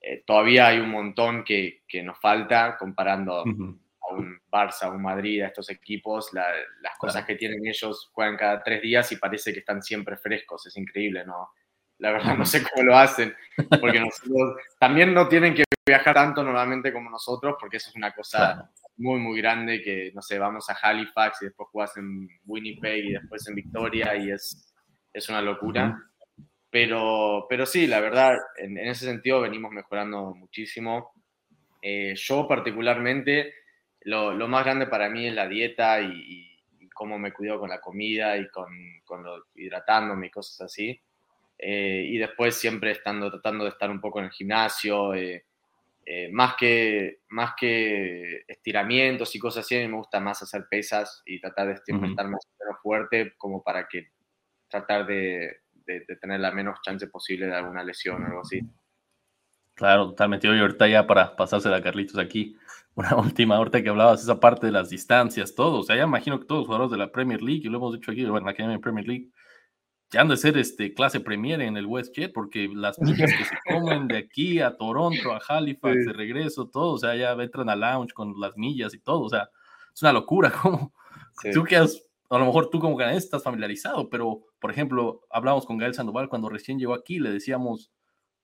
Eh, todavía hay un montón que, que nos falta comparando a un Barça, a un Madrid, a estos equipos, las cosas que tienen ellos juegan cada tres días y parece que están siempre frescos, es increíble, ¿no? La verdad no sé cómo lo hacen, porque nosotros también no tienen que viajar tanto normalmente como nosotros, porque eso es una cosa muy, muy grande que, no sé, vamos a Halifax y después jugás en Winnipeg y después en Victoria y es, es una locura. Pero, pero sí, la verdad, en, ese sentido venimos mejorando muchísimo. Eh, yo particularmente, lo, lo, más grande para mí es la dieta y, cómo me cuido con la comida y con, con lo, hidratándome y cosas así. Eh, y después siempre estando, tratando de estar un poco en el gimnasio, eh, más, que, más que estiramientos y cosas así, a mí me gusta más hacer pesas y tratar de estar más fuerte como para que tratar de, de, tener la menos chance posible de alguna lesión o algo así. Claro, totalmente. Oye, ahorita ya para pasársela a Carlitos aquí, una última, ahorita que hablabas esa parte de las distancias, todo, o sea, ya imagino que todos los jugadores de la Premier League, y lo hemos dicho aquí, bueno, la Academia Premier League, ya han de ser este, clase Premier en el WestJet, porque las millas que se comen de aquí a Toronto, a Halifax, de regreso, todo, o sea, ya entran a lounge con las millas y todo, o sea, es una locura, como tú que has a lo mejor tú como canadiense estás familiarizado, pero por ejemplo, hablamos con Gael Sandoval cuando recién llegó aquí, le decíamos,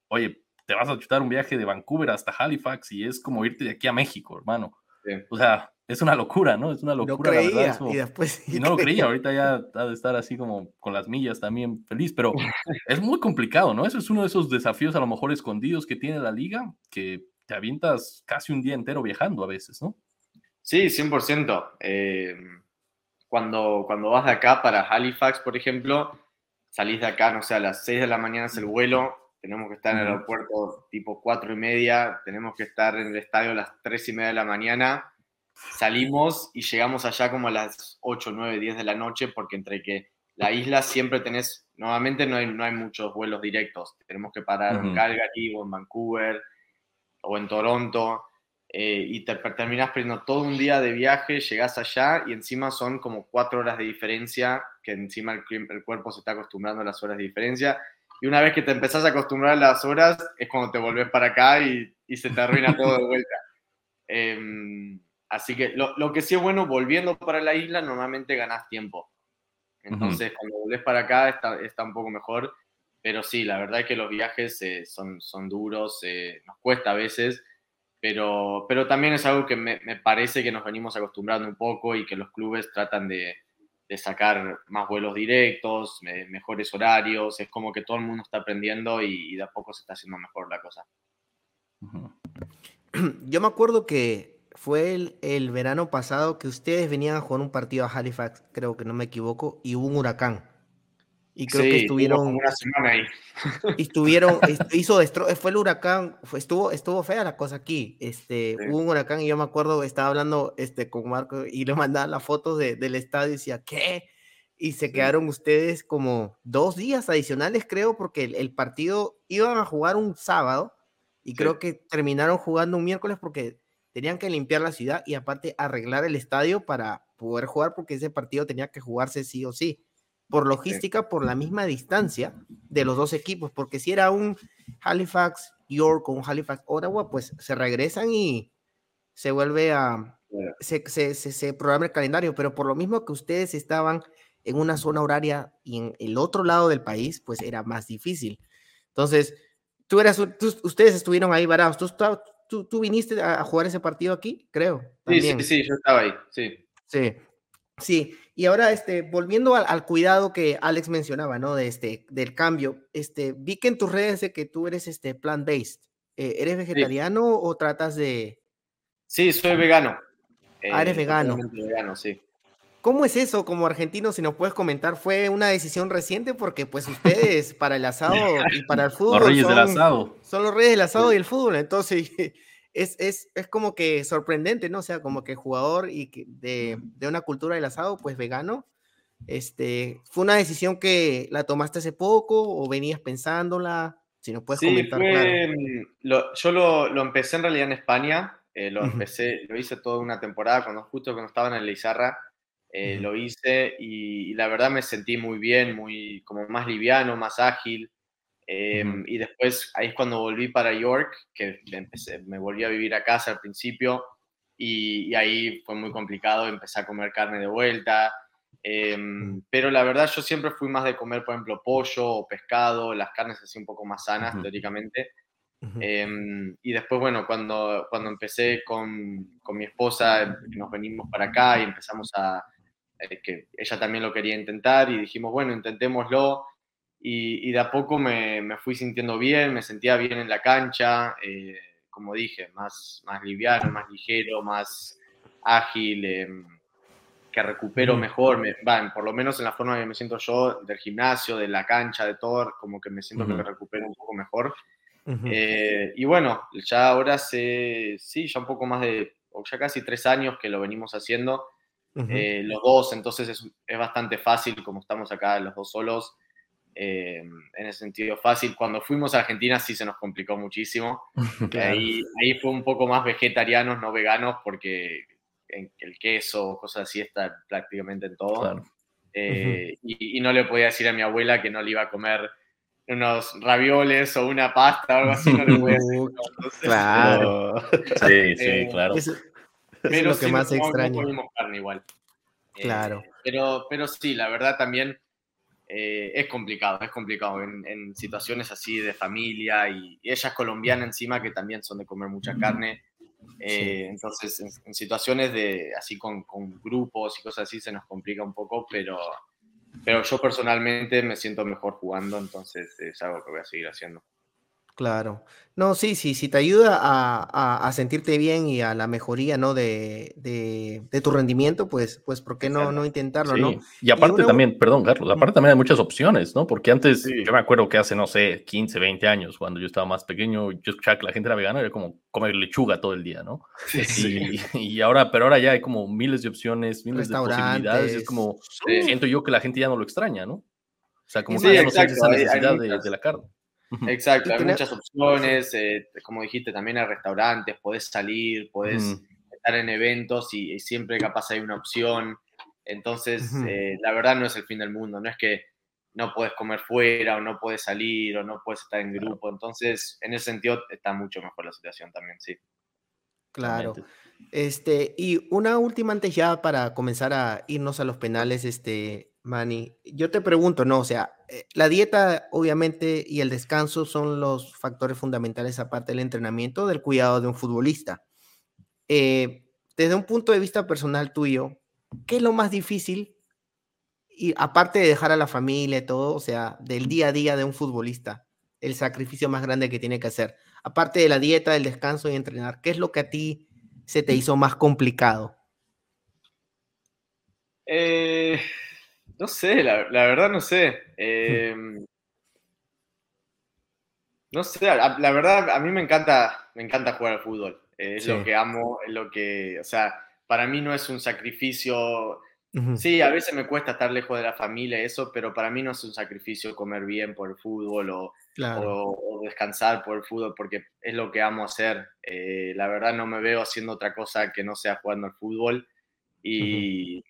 oye, te vas a chutar un viaje de Vancouver hasta Halifax y es como irte de aquí a México, hermano. O sea, es una locura, ¿no? Es una locura. No creía, y después... y no lo creía, ahorita ya ha de estar así como con las millas también feliz, pero es muy complicado, ¿no? Eso es uno de esos desafíos a lo mejor escondidos que tiene la liga, que te avientas casi un día entero viajando a veces, ¿no? Sí, 100%. Eh, cuando, cuando vas de acá para Halifax, por ejemplo, salís de acá, no sé, a las 6 de la mañana es el vuelo, tenemos que estar en el aeropuerto tipo 4 y media, tenemos que estar en el estadio a las 3 y media de la mañana, salimos y llegamos allá como a las 8, 9, 10 de la noche, porque entre que la isla siempre tenés, nuevamente no hay, no hay muchos vuelos directos, tenemos que parar en Calgary o en Vancouver o en Toronto, eh, y te terminas perdiendo todo un día de viaje, llegas allá y encima son como cuatro horas de diferencia, que encima el, el, cuerpo se está acostumbrando a las horas de diferencia. Y una vez que te empezás a acostumbrar a las horas, es cuando te volvés para acá y, y se te arruina todo de vuelta. Em, así que lo, lo, que sí es bueno, volviendo para la isla, normalmente ganás tiempo. Entonces, cuando volvés para acá, está, está, un poco mejor. Pero sí, la verdad es que los viajes eh, son, son duros, eh, nos cuesta a veces pero, pero también es algo que me, parece que nos venimos acostumbrando un poco y que los clubes tratan de, sacar más vuelos directos, mejores horarios, es como que todo el mundo está aprendiendo y, de a poco se está haciendo mejor la cosa. Yo me acuerdo que fue el, el, verano pasado que ustedes venían a jugar un partido a Halifax, creo que no me equivoco, y hubo un huracán. Y creo que estuvieron. Una semana ahí. Estuvieron, hizo fue el huracán, fue, estuvo, estuvo fea la cosa aquí. Este, hubo un huracán y yo me acuerdo, estaba hablando este, con Marco y le mandaba las fotos de, del estadio y decía, ¿qué? Y se quedaron ustedes como dos días adicionales, creo, porque el, partido iban a jugar un sábado y creo que terminaron jugando un miércoles porque tenían que limpiar la ciudad y aparte arreglar el estadio para poder jugar porque ese partido tenía que jugarse sí o sí por logística, por la misma distancia de los dos equipos, porque si era un Halifax York o un Halifax Ottawa, pues se regresan y se vuelve a, se, se, se, programa el calendario, pero por lo mismo que ustedes estaban en una zona horaria y en el otro lado del país, pues era más difícil. Entonces, tú eras, ustedes estuvieron ahí varados, ¿Tú, tú, tú, viniste a, jugar ese partido aquí, creo. Sí, sí, sí, yo estaba ahí, sí. Sí, Sí, y ahora este, volviendo al, cuidado que Alex mencionaba, ¿no? De este, del cambio, este, vi que en tus redes de que tú eres este plant-based. Eh, ¿Eres vegetariano o tratas de...? Sí, soy vegano. Ah, eres vegano. vegano, sí. ¿Cómo es eso como argentino? Si nos puedes comentar, ¿fue una decisión reciente? Porque pues ustedes para el asado y para el fútbol los reyes son, del asado. son los reyes del asado y el fútbol. Entonces es, es, es, como que sorprendente, ¿no? O sea, como que jugador y de, de, una cultura del asado, pues vegano. Este, ¿Fue una decisión que la tomaste hace poco o venías pensándola? Si nos puedes comentar. Mm, lo, yo lo, lo, empecé en realidad en España. Eh, lo empecé, lo hice toda una temporada cuando justo cuando estaba en el Lizarra eh, lo hice y, la verdad me sentí muy bien, muy como más liviano, más ágil. Em, y después ahí es cuando volví para York, que empecé, me volví a vivir a casa al principio y, ahí fue muy complicado, empecé a comer carne de vuelta. Em, pero la verdad yo siempre fui más de comer, por ejemplo, pollo o pescado, las carnes así un poco más sanas, teóricamente. Em, y después, bueno, cuando, cuando empecé con, con mi esposa, nos venimos para acá y empezamos a, eh, que ella también lo quería intentar y dijimos, bueno, intentémoslo. Y, de a poco me, me, fui sintiendo bien, me sentía bien en la cancha, eh, como dije, más, más liviano, más ligero, más ágil, em, que recupero mejor, me, van, por lo menos en la forma que me siento yo del gimnasio, de la cancha, de todo, como que me siento que me recupero un poco mejor. Eh, y bueno, ya ahora sé, sí, ya un poco más de, ya casi tres años que lo venimos haciendo eh, los dos, entonces es, es, bastante fácil, como estamos acá los dos solos, eh, en ese sentido fácil. Cuando fuimos a Argentina sí se nos complicó muchísimo. ahí, ahí fue un poco más vegetarianos, no veganos, porque el queso, cosas así, está prácticamente en todo. Eh, y, no le podía decir a mi abuela que no le iba a comer unos ravioles o una pasta o algo así, no le podía decir. claro. sí, sí, claro pero es lo que más extraño. carne igual. Claro. Eh, pero, pero sí, la verdad también eh, es complicado, es complicado en, situaciones así de familia y, ella es colombiana encima que también son de comer mucha carne. Eh, entonces, en, situaciones de así con, con, grupos y cosas así se nos complica un poco, pero, pero yo personalmente me siento mejor jugando, entonces es algo que voy a seguir haciendo. Claro. No, sí, sí, sí te ayuda a, a, sentirte bien y a la mejoría, ¿no? De, de, tu rendimiento, pues, pues, ¿por qué no, no intentarlo, no? Y aparte también, perdón, Carlos, aparte también hay muchas opciones, ¿no? Porque antes, yo me acuerdo que hace, no sé, 15, 20 años, cuando yo estaba más pequeño, yo escuchaba que la gente era vegana, era como comer lechuga todo el día, ¿no? Sí. Y, y ahora, pero ahora ya hay como miles de opciones, miles de posibilidades, es como, siento yo que la gente ya no lo extraña, ¿no? O sea, como que ya no siente esa necesidad de, de la carne. Exacto, hay muchas opciones, eh, como dijiste, también hay restaurantes, podés salir, podés estar en eventos y, siempre capaz hay una opción. Entonces, eh, la verdad no es el fin del mundo, no es que no puedes comer fuera o no puedes salir o no puedes estar en grupo. Entonces, en ese sentido está mucho mejor la situación también, sí. Claro. Este, y una última antes ya para comenzar a irnos a los penales, este, Manny, yo te pregunto, ¿no? O sea, eh, la dieta, obviamente, y el descanso son los factores fundamentales, aparte del entrenamiento, del cuidado de un futbolista. Eh, desde un punto de vista personal tuyo, ¿qué es lo más difícil? Y aparte de dejar a la familia y todo, o sea, del día a día de un futbolista, el sacrificio más grande que tiene que hacer. Aparte de la dieta, del descanso y entrenar, ¿qué es lo que a ti se te hizo más complicado? Eh, no sé, la, verdad no sé. Em, no sé, la, verdad a mí me encanta, me encanta jugar al fútbol. es lo que amo, es lo que, o sea, para mí no es un sacrificio. Sí, a veces me cuesta estar lejos de la familia y eso, pero para mí no es un sacrificio comer bien por el fútbol o, descansar por el fútbol porque es lo que amo hacer. Eh, la verdad no me veo haciendo otra cosa que no sea jugando al fútbol y,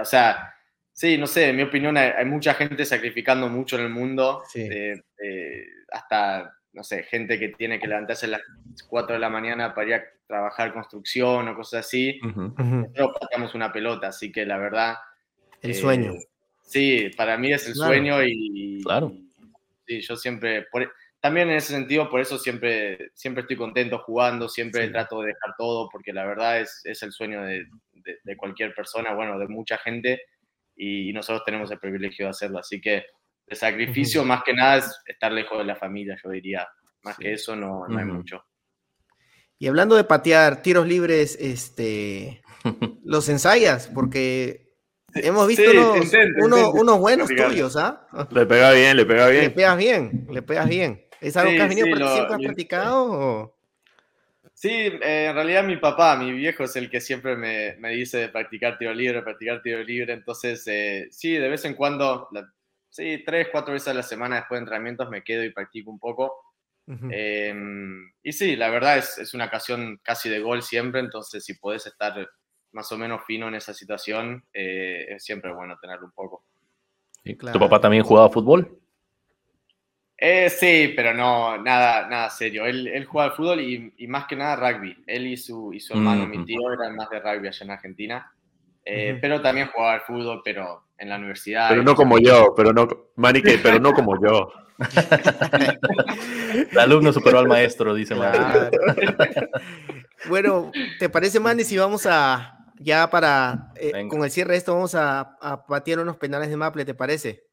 o sea, sí, no sé, en mi opinión hay, mucha gente sacrificando mucho en el mundo, eh, eh, hasta, no sé, gente que tiene que levantarse a las 4 de la mañana para ir a trabajar construcción o cosas así. Nosotros pasamos una pelota, así que la verdad... El sueño. Eh, sí, para mí es el sueño y... Claro. Sí, yo siempre... también en ese sentido, por eso siempre, siempre estoy contento jugando, siempre trato de dejar todo, porque la verdad es, es el sueño de, de, cualquier persona, bueno, de mucha gente, y, nosotros tenemos el privilegio de hacerlo. Así que el sacrificio más que nada es estar lejos de la familia, yo diría, Más que eso no, no hay mucho. Y hablando de patear tiros libres, este, los ensayas, porque hemos visto unos, buenos tuyos, ¿ah? Le pega bien, le pega bien. Le pegas bien, le pegas bien. ¿Es algo que has venido siempre has practicado? Sí, eh, en realidad mi papá, mi viejo es el que siempre me, me dice de practicar tiro libre, practicar tiro libre. Entonces, eh, sí, de vez en cuando, sí, tres, cuatro veces a la semana después de entrenamientos me quedo y practico un poco. Em, y sí, la verdad es, es, una ocasión casi de gol siempre, entonces si puedes estar más o menos fino en esa situación, eh, es siempre bueno tenerlo un poco. ¿Tu papá también jugaba fútbol? Eh, sí, pero no, nada, nada serio. Él, él jugaba al fútbol y, y, más que nada rugby. Él y su, y su hermano, mi tío, eran más de rugby allá en Argentina. Eh, pero también jugaba al fútbol, pero en la universidad. Pero no como yo, pero no, Manique, pero no como yo. El alumno superó al maestro, dice Bueno, ¿te parece, Manny, si vamos a, ya para, eh, con el cierre de esto, vamos a, a, patear unos penales de Maple, ¿te parece?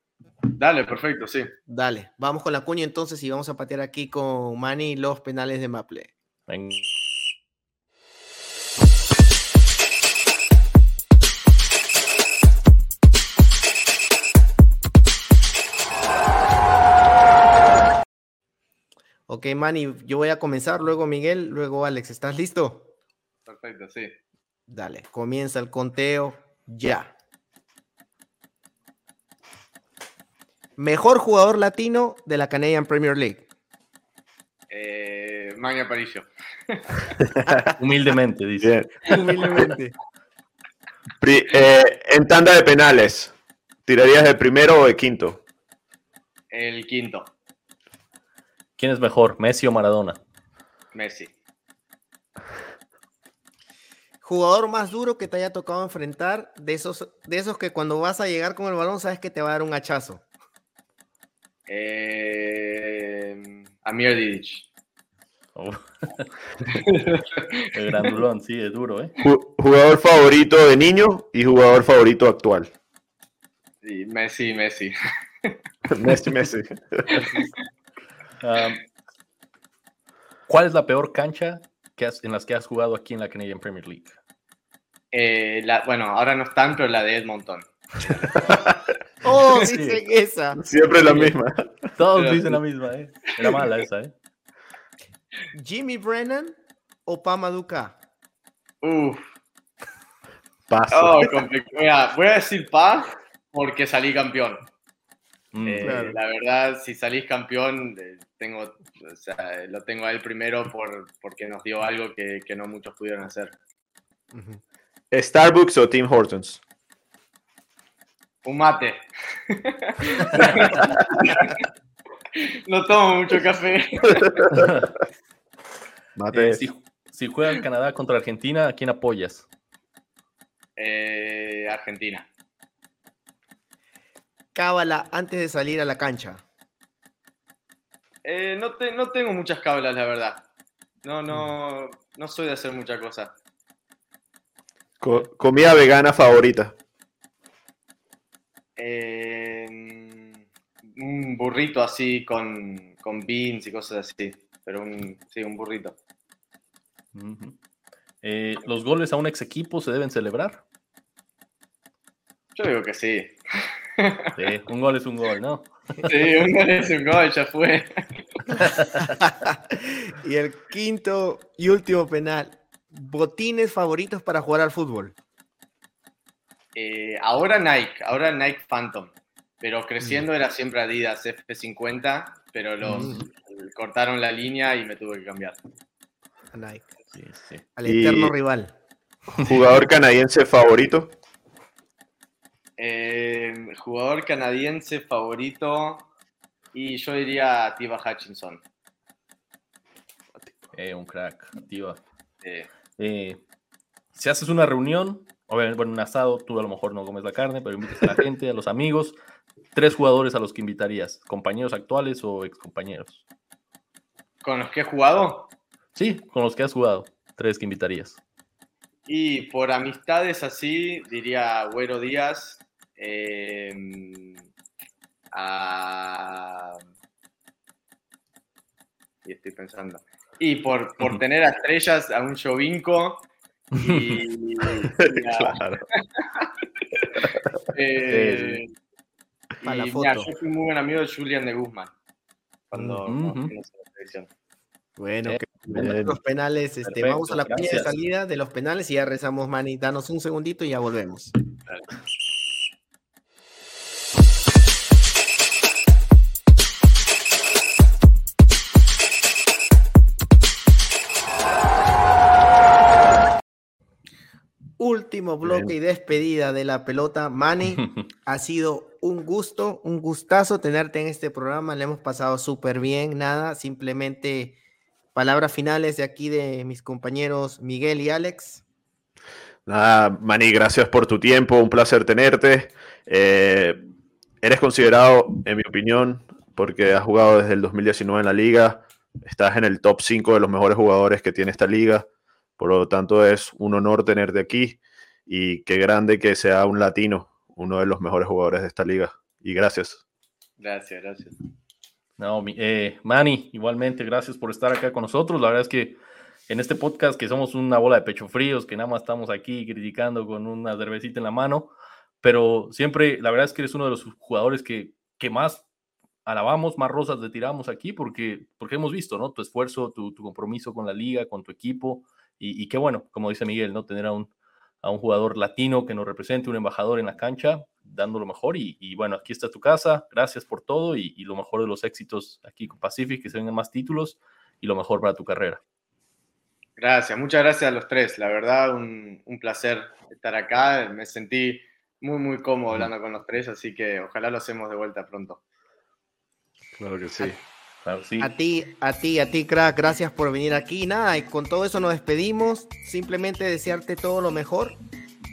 Dale, perfecto, sí. Dale, vamos con la cuña entonces y vamos a patear aquí con Manny los penales de Maple. Venga. Ok, Manny, yo voy a comenzar, luego Miguel, luego Alex. ¿Estás listo? Perfecto, sí. Dale, comienza el conteo ya. Mejor jugador latino de la Canadian Premier League. Eh, Magna Aparicio. Humildemente, dice. Humildemente. Eh, en tanda de penales, ¿tirarías de primero o de quinto? El quinto. ¿Quién es mejor, Messi o Maradona? Messi. Jugador más duro que te haya tocado enfrentar, de esos, de esos que cuando vas a llegar con el balón sabes que te va a dar un hachazo. Eh, Amir Didic. Oh. el grandulón, sí, es duro, ¿eh? Jugador favorito de niño y jugador favorito actual. Sí, Messi, Messi. Messi, Messi. ¿Cuál es la peor cancha que en las que has jugado aquí en la Canadian Premier League? Eh, bueno, ahora no están, pero la de Edmonton. Oh, dicen esa. Siempre la misma. Todos dicen la misma, ¿eh? Era mala esa, ¿eh? Jimmy Brennan o Pamaduka. Uf. Paso. Oh, voy a decir Pa porque salí campeón. Mm, eh, la verdad, si salís campeón, eh, tengo, lo tengo a él primero por, porque nos dio algo que, no muchos pudieron hacer. ¿Starbucks o Tim Hortons? Un mate. no tomo mucho café. mate. Eh, si, si juega Canadá contra Argentina, ¿a quién apoyas? Argentina cábala antes de salir a la cancha? Eh, no, no, tengo muchas cábalas, la verdad. No, no, no soy de hacer muchas cosas. ¿Comida vegana favorita? Em, un burrito así con, con, beans y cosas así. Pero un, sí, un burrito. Eh, ¿Los goles a un ex equipo se deben celebrar? Yo digo que sí. Sí, un gol es un gol, ¿no? Sí, un gol es un gol, ya fue. y el quinto y último penal. ¿Botines favoritos para jugar al fútbol? Eh, ahora Nike, ahora Nike Phantom. Pero creciendo mm. era siempre Adidas F50, pero los mm. cortaron la línea y me tuve que cambiar. Nike. Al eterno rival. ¿Jugador canadiense favorito? Eh, jugador canadiense favorito. Y yo diría Tiva Hutchinson. Eh, un crack, Tiva. Eh, si haces una reunión, obviamente, bueno, un asado, tú a lo mejor no comes la carne, pero invitas a la gente, a los amigos. Tres jugadores a los que invitarías, compañeros actuales o excompañeros. ¿Con los que he jugado? Sí, con los que has jugado. Tres que invitarías. Y por amistades así, diría Güero Díaz, Em, Messi, estoy pensando. Y por, por tener a estrellas a un Jovinko y, claro. eh, y, yo fui muy buen amigo de Julian de Guzmán cuando la selección. Bueno, los penales, este, vamos a la de salida de los penales y ya rezamos, Manny. Danos un segundito y ya volvemos. Último bloque y despedida de la pelota. Manny, ha sido un gusto, un gustazo tenerte en este programa. Le hemos pasado súper bien. Nada, simplemente palabras finales de aquí de mis compañeros Miguel y Alex. Nada, Manny, gracias por tu tiempo. Un placer tenerte. Eh, eres considerado, en mi opinión, porque has jugado desde el 2019 en la liga. Estás en el top 5 de los mejores jugadores que tiene esta liga por lo tanto, es un honor tenerte aquí y qué grande que sea un latino, uno de los mejores jugadores de esta liga. Y gracias. Gracias, gracias. No, eh, Manny, igualmente, gracias por estar acá con nosotros. La verdad es que en este podcast, que somos una bola de pecho fríos, que nada más estamos aquí criticando con una cervecita en la mano, pero siempre, la verdad es que eres uno de los jugadores que, que más alabamos, más rosas le tiramos aquí, porque, porque hemos visto, ¿no? Tu esfuerzo, tu, tu compromiso con la liga, con tu equipo, y, qué bueno, como dice Miguel, ¿no? Tener a un, a un jugador latino que nos represente, un embajador en la cancha, dando lo mejor. Y, bueno, aquí está tu casa, gracias por todo y, lo mejor de los éxitos aquí con Pacific, que se vengan más títulos y lo mejor para tu carrera. Gracias, muchas gracias a los tres. La verdad, un, un placer estar acá. Me sentí muy, muy cómodo hablando con los tres, así que ojalá lo hacemos de vuelta pronto. Claro que sí. A ti, a ti, a ti, crack, gracias por venir aquí. Nada, y con todo eso nos despedimos. Simplemente desearte todo lo mejor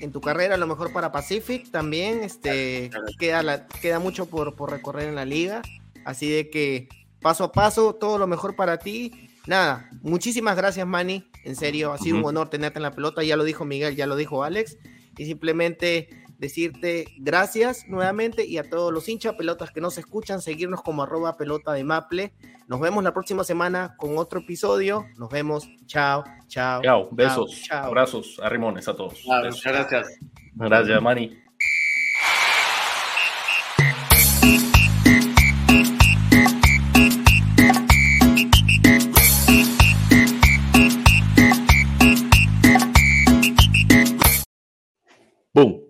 en tu carrera, lo mejor para Pacific también. Este, queda, queda mucho por, por recorrer en la liga. Así de que paso a paso, todo lo mejor para ti. Nada, muchísimas gracias, Manny. En serio, ha sido un honor tenerte en la pelota. Ya lo dijo Miguel, ya lo dijo Alex. Y simplemente decirte gracias nuevamente y a todos los hincha pelotas que nos escuchan, seguirnos como arroba pelota de Maple. Nos vemos la próxima semana con otro episodio. Nos vemos. Chao, chao. Chao, besos, chao. abrazos, arrimones a todos. Claro, muchas gracias. Gracias, Mani. Boom.